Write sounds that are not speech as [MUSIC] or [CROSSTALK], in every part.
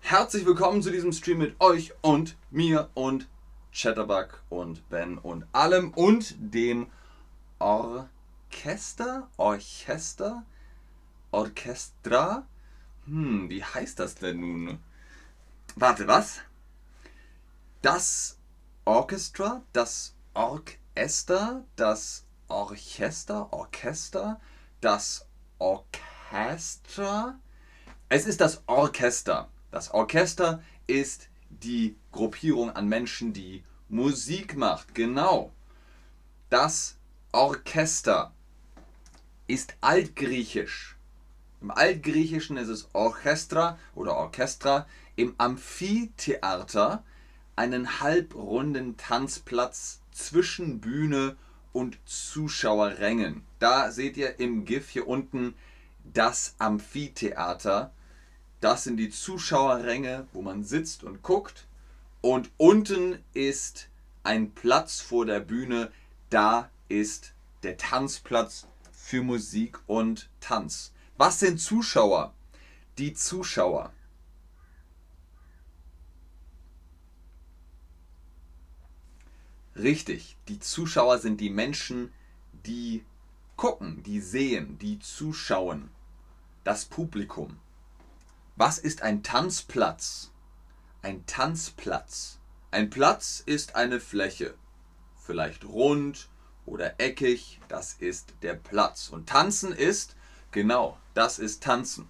Herzlich willkommen zu diesem Stream mit euch und mir und Chatterbug und Ben und allem und dem Orchester, Orchester, Orchestra. Hm, wie heißt das denn nun? Warte, was? Das Orchestra, das Orchester, das Orchester, Orchester, das Orchestra. Es ist das Orchester. Das Orchester ist die Gruppierung an Menschen, die Musik macht. Genau. Das Orchester ist altgriechisch. Im Altgriechischen ist es Orchestra oder Orchestra. Im Amphitheater einen halbrunden Tanzplatz zwischen Bühne und Zuschauerrängen. Da seht ihr im GIF hier unten das Amphitheater. Das sind die Zuschauerränge, wo man sitzt und guckt. Und unten ist ein Platz vor der Bühne. Da ist der Tanzplatz für Musik und Tanz. Was sind Zuschauer? Die Zuschauer Richtig, die Zuschauer sind die Menschen, die gucken, die sehen, die zuschauen. Das Publikum. Was ist ein Tanzplatz? Ein Tanzplatz. Ein Platz ist eine Fläche. Vielleicht rund oder eckig, das ist der Platz. Und tanzen ist, genau, das ist tanzen.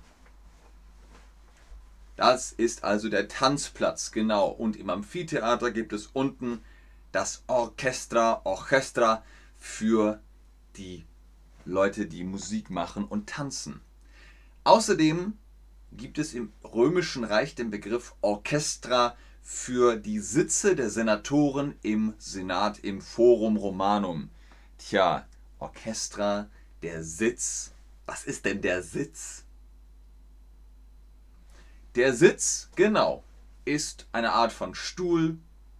Das ist also der Tanzplatz, genau. Und im Amphitheater gibt es unten das Orchestra, Orchestra für die Leute, die Musik machen und tanzen. Außerdem gibt es im Römischen Reich den Begriff Orchestra für die Sitze der Senatoren im Senat, im Forum Romanum. Tja, Orchestra, der Sitz. Was ist denn der Sitz? Der Sitz, genau, ist eine Art von Stuhl,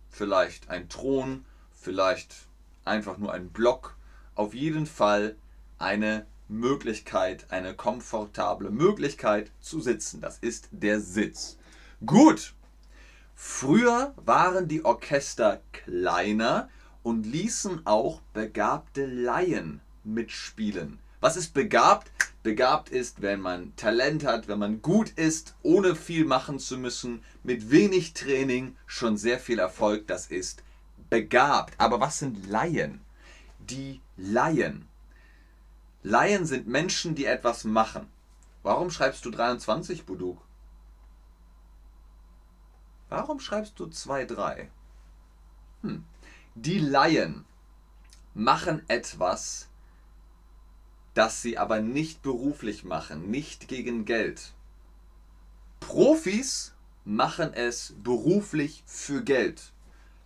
vielleicht ein Thron, vielleicht einfach nur ein Block. Auf jeden Fall eine Möglichkeit, eine komfortable Möglichkeit zu sitzen. Das ist der Sitz. Gut. Früher waren die Orchester kleiner und ließen auch begabte Laien mitspielen. Was ist begabt? Begabt ist, wenn man Talent hat, wenn man gut ist, ohne viel machen zu müssen, mit wenig Training schon sehr viel Erfolg. Das ist begabt. Aber was sind Laien? Die Laien. Laien sind Menschen, die etwas machen. Warum schreibst du 23, Buduk? Warum schreibst du 2-3? Hm. Die Laien machen etwas, das sie aber nicht beruflich machen, nicht gegen Geld. Profis machen es beruflich für Geld.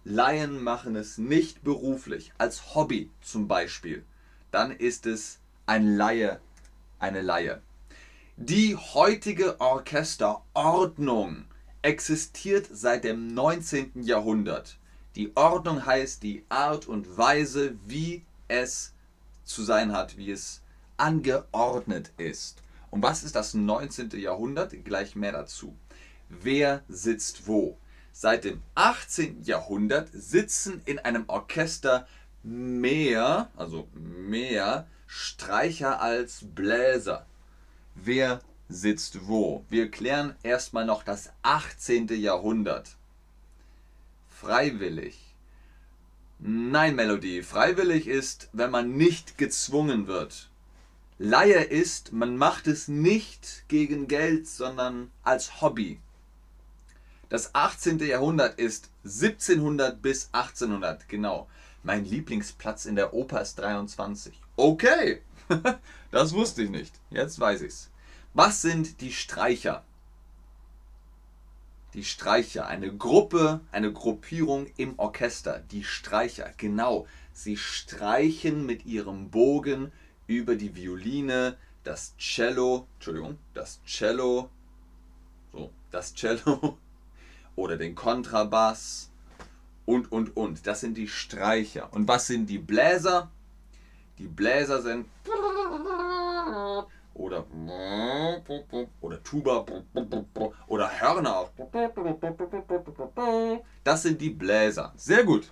Laien machen es nicht beruflich, als Hobby zum Beispiel. Dann ist es ein Laie, eine Laie. Die heutige Orchesterordnung existiert seit dem 19. Jahrhundert. Die Ordnung heißt die Art und Weise, wie es zu sein hat, wie es angeordnet ist. Und was ist das 19. Jahrhundert? Gleich mehr dazu. Wer sitzt wo? Seit dem 18. Jahrhundert sitzen in einem Orchester mehr, also mehr Streicher als Bläser. Wer sitzt wo? Wir klären erstmal noch das 18. Jahrhundert. Freiwillig. Nein, Melodie. Freiwillig ist, wenn man nicht gezwungen wird. Laie ist, man macht es nicht gegen Geld, sondern als Hobby. Das 18. Jahrhundert ist 1700 bis 1800, genau. Mein Lieblingsplatz in der Oper ist 23. Okay, [LAUGHS] das wusste ich nicht. Jetzt weiß ich's. Was sind die Streicher? Die Streicher, eine Gruppe, eine Gruppierung im Orchester. Die Streicher, genau. Sie streichen mit ihrem Bogen über die Violine, das Cello, Entschuldigung, das Cello, so, das Cello [LAUGHS] oder den Kontrabass und, und, und. Das sind die Streicher. Und was sind die Bläser? Die Bläser sind oder oder Tuba oder Hörner. Das sind die Bläser. Sehr gut.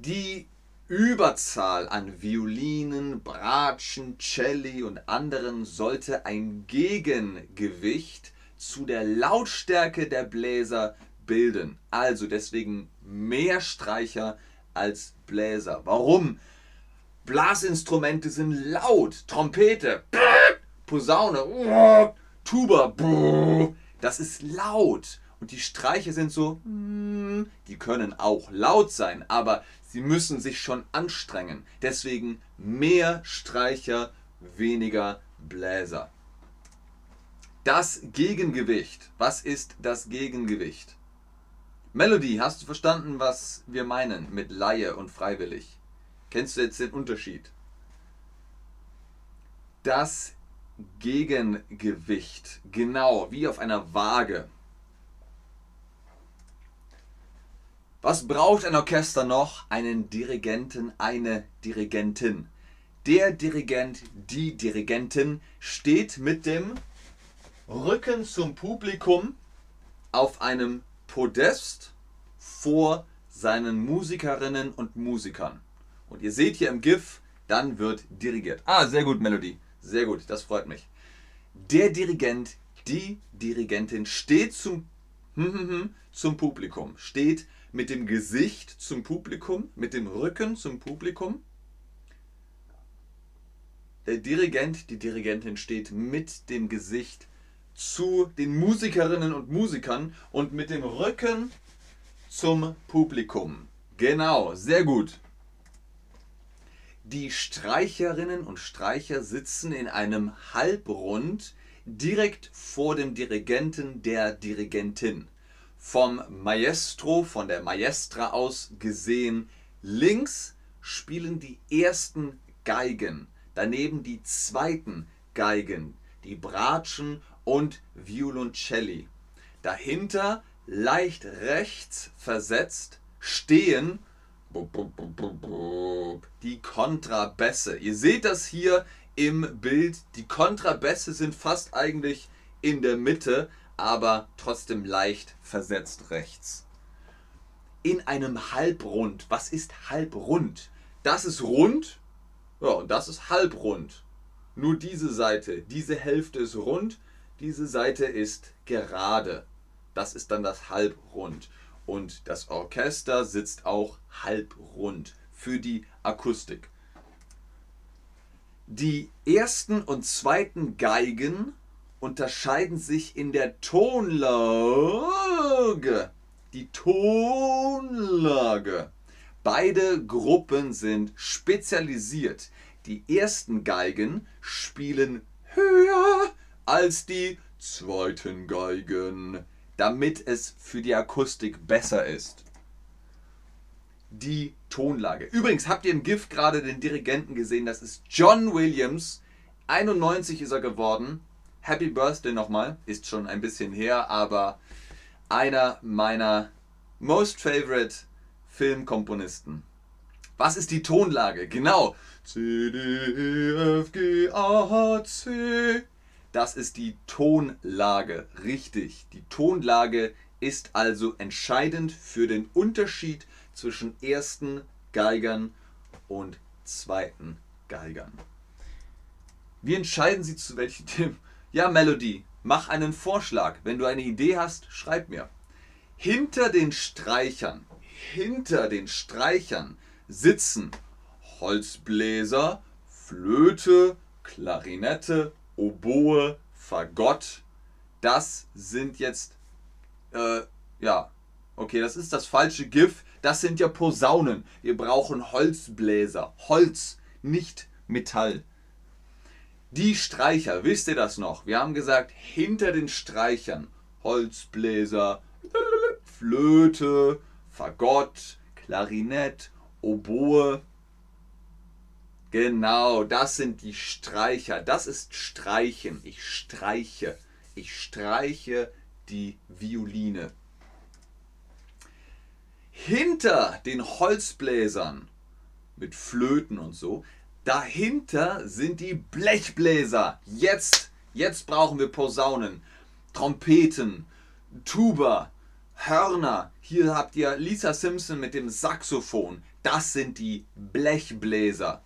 Die Überzahl an Violinen, Bratschen, Celli und anderen sollte ein Gegengewicht zu der Lautstärke der Bläser bilden. Also deswegen mehr Streicher als Bläser. Warum? Blasinstrumente sind laut. Trompete, Posaune, Tuba, das ist laut. Und die Streicher sind so, die können auch laut sein, aber sie müssen sich schon anstrengen. Deswegen mehr Streicher, weniger Bläser. Das Gegengewicht. Was ist das Gegengewicht? Melody, hast du verstanden, was wir meinen mit Laie und freiwillig? Kennst du jetzt den Unterschied? Das Gegengewicht, genau wie auf einer Waage. Was braucht ein Orchester noch? Einen Dirigenten, eine Dirigentin. Der Dirigent, die Dirigentin steht mit dem Rücken zum Publikum auf einem Podest vor seinen Musikerinnen und Musikern. Und ihr seht hier im GIF, dann wird dirigiert. Ah, sehr gut, Melodie. Sehr gut, das freut mich. Der Dirigent, die Dirigentin steht zum, [LAUGHS] zum Publikum, steht mit dem Gesicht zum Publikum, mit dem Rücken zum Publikum. Der Dirigent, die Dirigentin steht mit dem Gesicht zu den Musikerinnen und Musikern und mit dem Rücken zum Publikum. Genau, sehr gut. Die Streicherinnen und Streicher sitzen in einem Halbrund direkt vor dem Dirigenten der Dirigentin. Vom Maestro, von der Maestra aus gesehen links spielen die ersten Geigen, daneben die zweiten Geigen, die Bratschen und Violoncelli. Dahinter leicht rechts versetzt stehen die Kontrabässe. Ihr seht das hier im Bild. Die Kontrabässe sind fast eigentlich in der Mitte, aber trotzdem leicht versetzt rechts. In einem Halbrund. Was ist halbrund? Das ist rund. Ja, und das ist halbrund. Nur diese Seite, diese Hälfte ist rund, diese Seite ist gerade. Das ist dann das Halbrund. Und das Orchester sitzt auch halbrund für die Akustik. Die ersten und zweiten Geigen unterscheiden sich in der Tonlage. Die Tonlage. Beide Gruppen sind spezialisiert. Die ersten Geigen spielen höher als die zweiten Geigen damit es für die Akustik besser ist. Die Tonlage. Übrigens, habt ihr im GIF gerade den Dirigenten gesehen? Das ist John Williams. 91 ist er geworden. Happy Birthday nochmal. Ist schon ein bisschen her, aber einer meiner most favorite Filmkomponisten. Was ist die Tonlage? Genau. C, D, E, F, G, A, C. Das ist die Tonlage. Richtig. Die Tonlage ist also entscheidend für den Unterschied zwischen ersten Geigern und zweiten Geigern. Wie entscheiden Sie zu welchem Thema? Ja, Melodie, mach einen Vorschlag. Wenn du eine Idee hast, schreib mir. Hinter den Streichern, hinter den Streichern sitzen Holzbläser, Flöte, Klarinette Oboe, Fagott, das sind jetzt, äh, ja, okay, das ist das falsche GIF, das sind ja Posaunen. Wir brauchen Holzbläser, Holz, nicht Metall. Die Streicher, wisst ihr das noch? Wir haben gesagt, hinter den Streichern Holzbläser, Flöte, Fagott, Klarinett, Oboe, Genau, das sind die Streicher. Das ist Streichen. Ich streiche. Ich streiche die Violine. Hinter den Holzbläsern mit Flöten und so, dahinter sind die Blechbläser. Jetzt, jetzt brauchen wir Posaunen, Trompeten, Tuba, Hörner. Hier habt ihr Lisa Simpson mit dem Saxophon. Das sind die Blechbläser.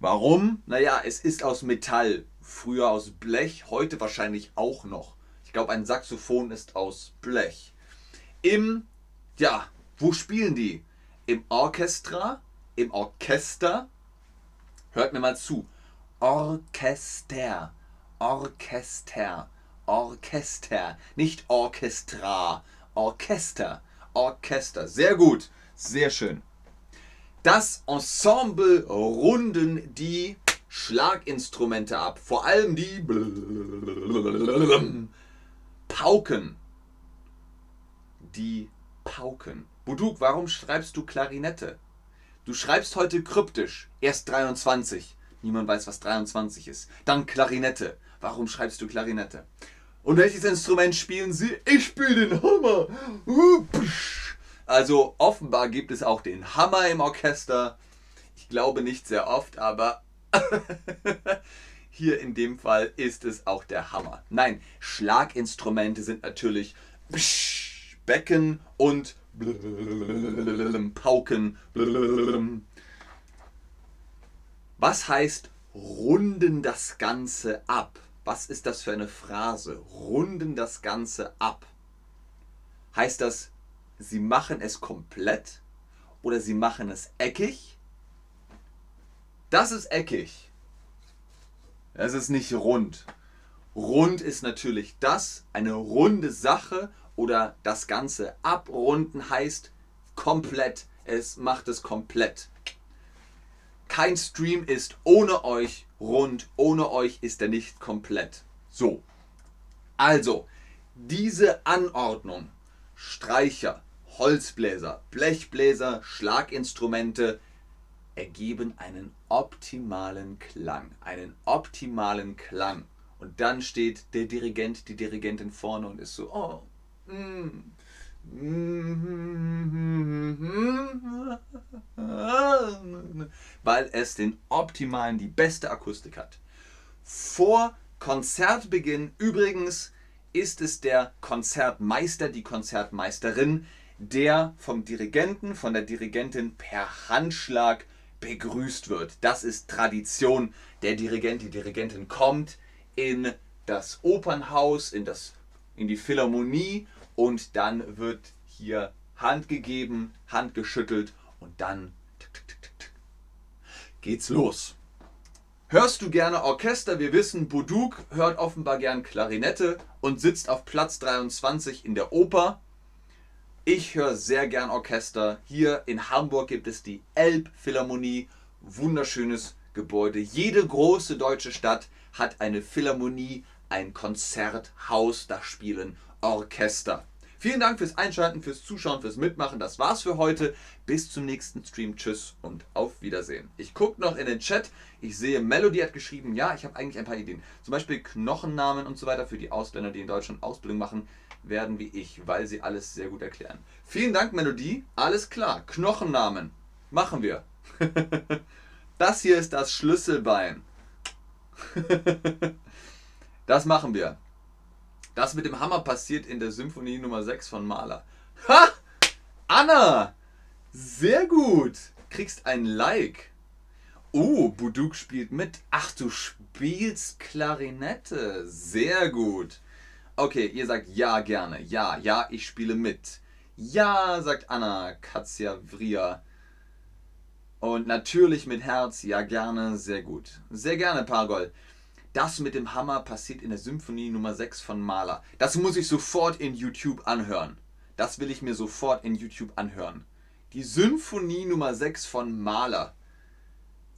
Warum? Naja, es ist aus Metall. Früher aus Blech, heute wahrscheinlich auch noch. Ich glaube, ein Saxophon ist aus Blech. Im, ja, wo spielen die? Im Orchestra? Im Orchester? Hört mir mal zu. Orchester. Orchester. Orchester. Nicht Orchestra. Orchester. Orchester. Sehr gut. Sehr schön. Das Ensemble runden die Schlaginstrumente ab. Vor allem die Pauken. Die Pauken. Buduk, warum schreibst du Klarinette? Du schreibst heute kryptisch. Erst 23. Niemand weiß, was 23 ist. Dann Klarinette. Warum schreibst du Klarinette? Und welches Instrument spielen sie? Ich spiele den Hammer. Also offenbar gibt es auch den Hammer im Orchester. Ich glaube nicht sehr oft, aber [LAUGHS] hier in dem Fall ist es auch der Hammer. Nein, Schlaginstrumente sind natürlich Becken und Pauken. Was heißt runden das Ganze ab? Was ist das für eine Phrase? Runden das Ganze ab. Heißt das sie machen es komplett oder sie machen es eckig. Das ist eckig. Es ist nicht rund. Rund ist natürlich das, eine runde Sache oder das Ganze abrunden heißt komplett. Es macht es komplett. Kein Stream ist ohne euch rund, ohne euch ist er nicht komplett. So. Also, diese Anordnung, Streicher, Holzbläser, Blechbläser, Schlaginstrumente ergeben einen optimalen Klang. Einen optimalen Klang. Und dann steht der Dirigent, die Dirigentin vorne und ist so, oh, mm, weil es den optimalen, die beste Akustik hat. Vor Konzertbeginn übrigens ist es der Konzertmeister, die Konzertmeisterin, der vom Dirigenten, von der Dirigentin per Handschlag begrüßt wird. Das ist Tradition. Der Dirigent, die Dirigentin kommt in das Opernhaus, in, das, in die Philharmonie und dann wird hier Hand gegeben, Hand geschüttelt und dann geht's los. Hörst du gerne Orchester? Wir wissen, Buduk hört offenbar gern Klarinette und sitzt auf Platz 23 in der Oper. Ich höre sehr gern Orchester. Hier in Hamburg gibt es die Elbphilharmonie. Wunderschönes Gebäude. Jede große deutsche Stadt hat eine Philharmonie, ein Konzerthaus. Da spielen Orchester. Vielen Dank fürs Einschalten, fürs Zuschauen, fürs Mitmachen. Das war's für heute. Bis zum nächsten Stream. Tschüss und auf Wiedersehen. Ich gucke noch in den Chat. Ich sehe, Melody hat geschrieben, ja, ich habe eigentlich ein paar Ideen. Zum Beispiel Knochennamen und so weiter für die Ausländer, die in Deutschland Ausbildung machen werden wie ich, weil sie alles sehr gut erklären. Vielen Dank, Melodie. Alles klar. Knochennamen. Machen wir. [LAUGHS] das hier ist das Schlüsselbein. [LAUGHS] das machen wir. Das mit dem Hammer passiert in der Symphonie Nummer 6 von Mahler. Ha! Anna! Sehr gut. Kriegst ein Like. Oh, Buduk spielt mit. Ach, du spielst Klarinette. Sehr gut. Okay, ihr sagt ja gerne. Ja, ja, ich spiele mit. Ja, sagt Anna Katja Vria. Und natürlich mit Herz, ja gerne, sehr gut. Sehr gerne, Pargol. Das mit dem Hammer passiert in der Symphonie Nummer 6 von Mahler. Das muss ich sofort in YouTube anhören. Das will ich mir sofort in YouTube anhören. Die Symphonie Nummer 6 von Mahler,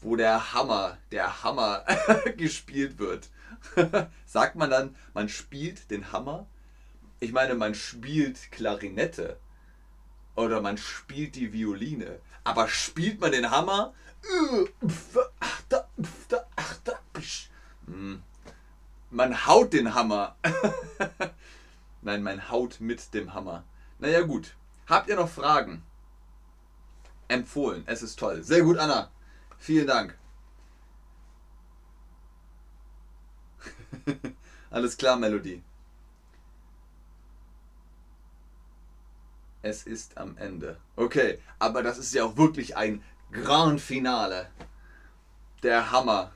wo der Hammer, der Hammer [LAUGHS] gespielt wird. [LAUGHS] Sagt man dann, man spielt den Hammer? Ich meine, man spielt Klarinette oder man spielt die Violine. Aber spielt man den Hammer? Hm. Man haut den Hammer. [LAUGHS] Nein, man haut mit dem Hammer. Naja gut. Habt ihr noch Fragen? empfohlen. Es ist toll. Sehr gut, Anna. Vielen Dank. [LAUGHS] Alles klar, Melodie. Es ist am Ende. Okay, aber das ist ja auch wirklich ein Grand Finale. Der Hammer.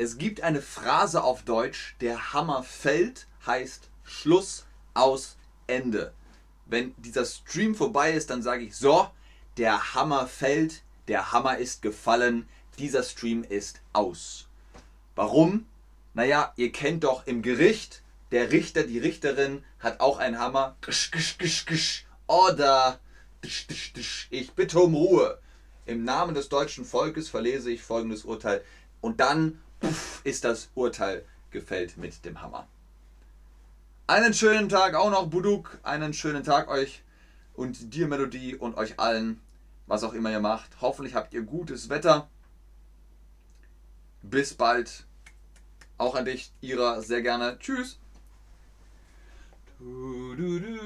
Es gibt eine Phrase auf Deutsch, der Hammer fällt, heißt Schluss aus Ende. Wenn dieser Stream vorbei ist, dann sage ich so, der Hammer fällt, der Hammer ist gefallen, dieser Stream ist aus. Warum? Naja, ihr kennt doch im Gericht, der Richter, die Richterin hat auch einen Hammer. Oder ich bitte um Ruhe. Im Namen des deutschen Volkes verlese ich folgendes Urteil. Und dann puff, ist das Urteil gefällt mit dem Hammer. Einen schönen Tag auch noch, Buduk. Einen schönen Tag euch und dir, Melodie, und euch allen, was auch immer ihr macht. Hoffentlich habt ihr gutes Wetter. Bis bald. Auch an dich, Ira, sehr gerne. Tschüss. Du, du, du,